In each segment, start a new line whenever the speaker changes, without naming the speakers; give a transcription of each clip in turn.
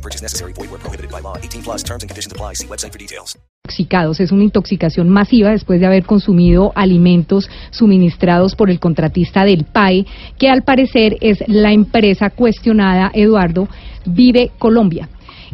No purchase necessary. Void where prohibited by law. 18 plus terms and conditions apply. See website for details.
intoxicados. Es una intoxicación masiva después de haber consumido alimentos suministrados por el contratista del PAE, que al parecer es la empresa cuestionada, Eduardo, Vive Colombia.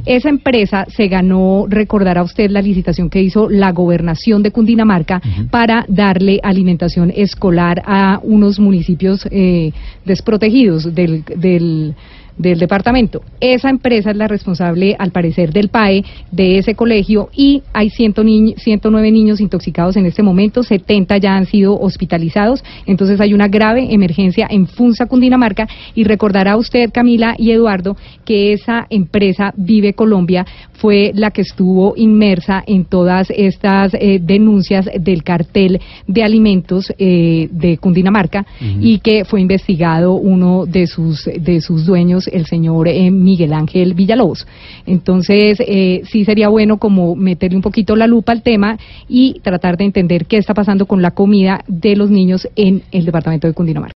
Esa empresa se ganó, recordará usted la licitación que hizo la gobernación de Cundinamarca para darle alimentación escolar a unos municipios eh, desprotegidos del, del del departamento. Esa empresa es la responsable, al parecer, del PAE de ese colegio y hay 109 niños intoxicados en este momento, 70 ya han sido hospitalizados, entonces hay una grave emergencia en Funza, Cundinamarca y recordará usted, Camila y Eduardo, que esa empresa Vive Colombia fue la que estuvo inmersa en todas estas eh, denuncias del cartel de alimentos eh, de Cundinamarca y que fue investigado uno de sus, de sus dueños el señor eh, Miguel Ángel Villalobos. Entonces, eh, sí sería bueno como meterle un poquito la lupa al tema y tratar de entender qué está pasando con la comida de los niños en el departamento de Cundinamarca.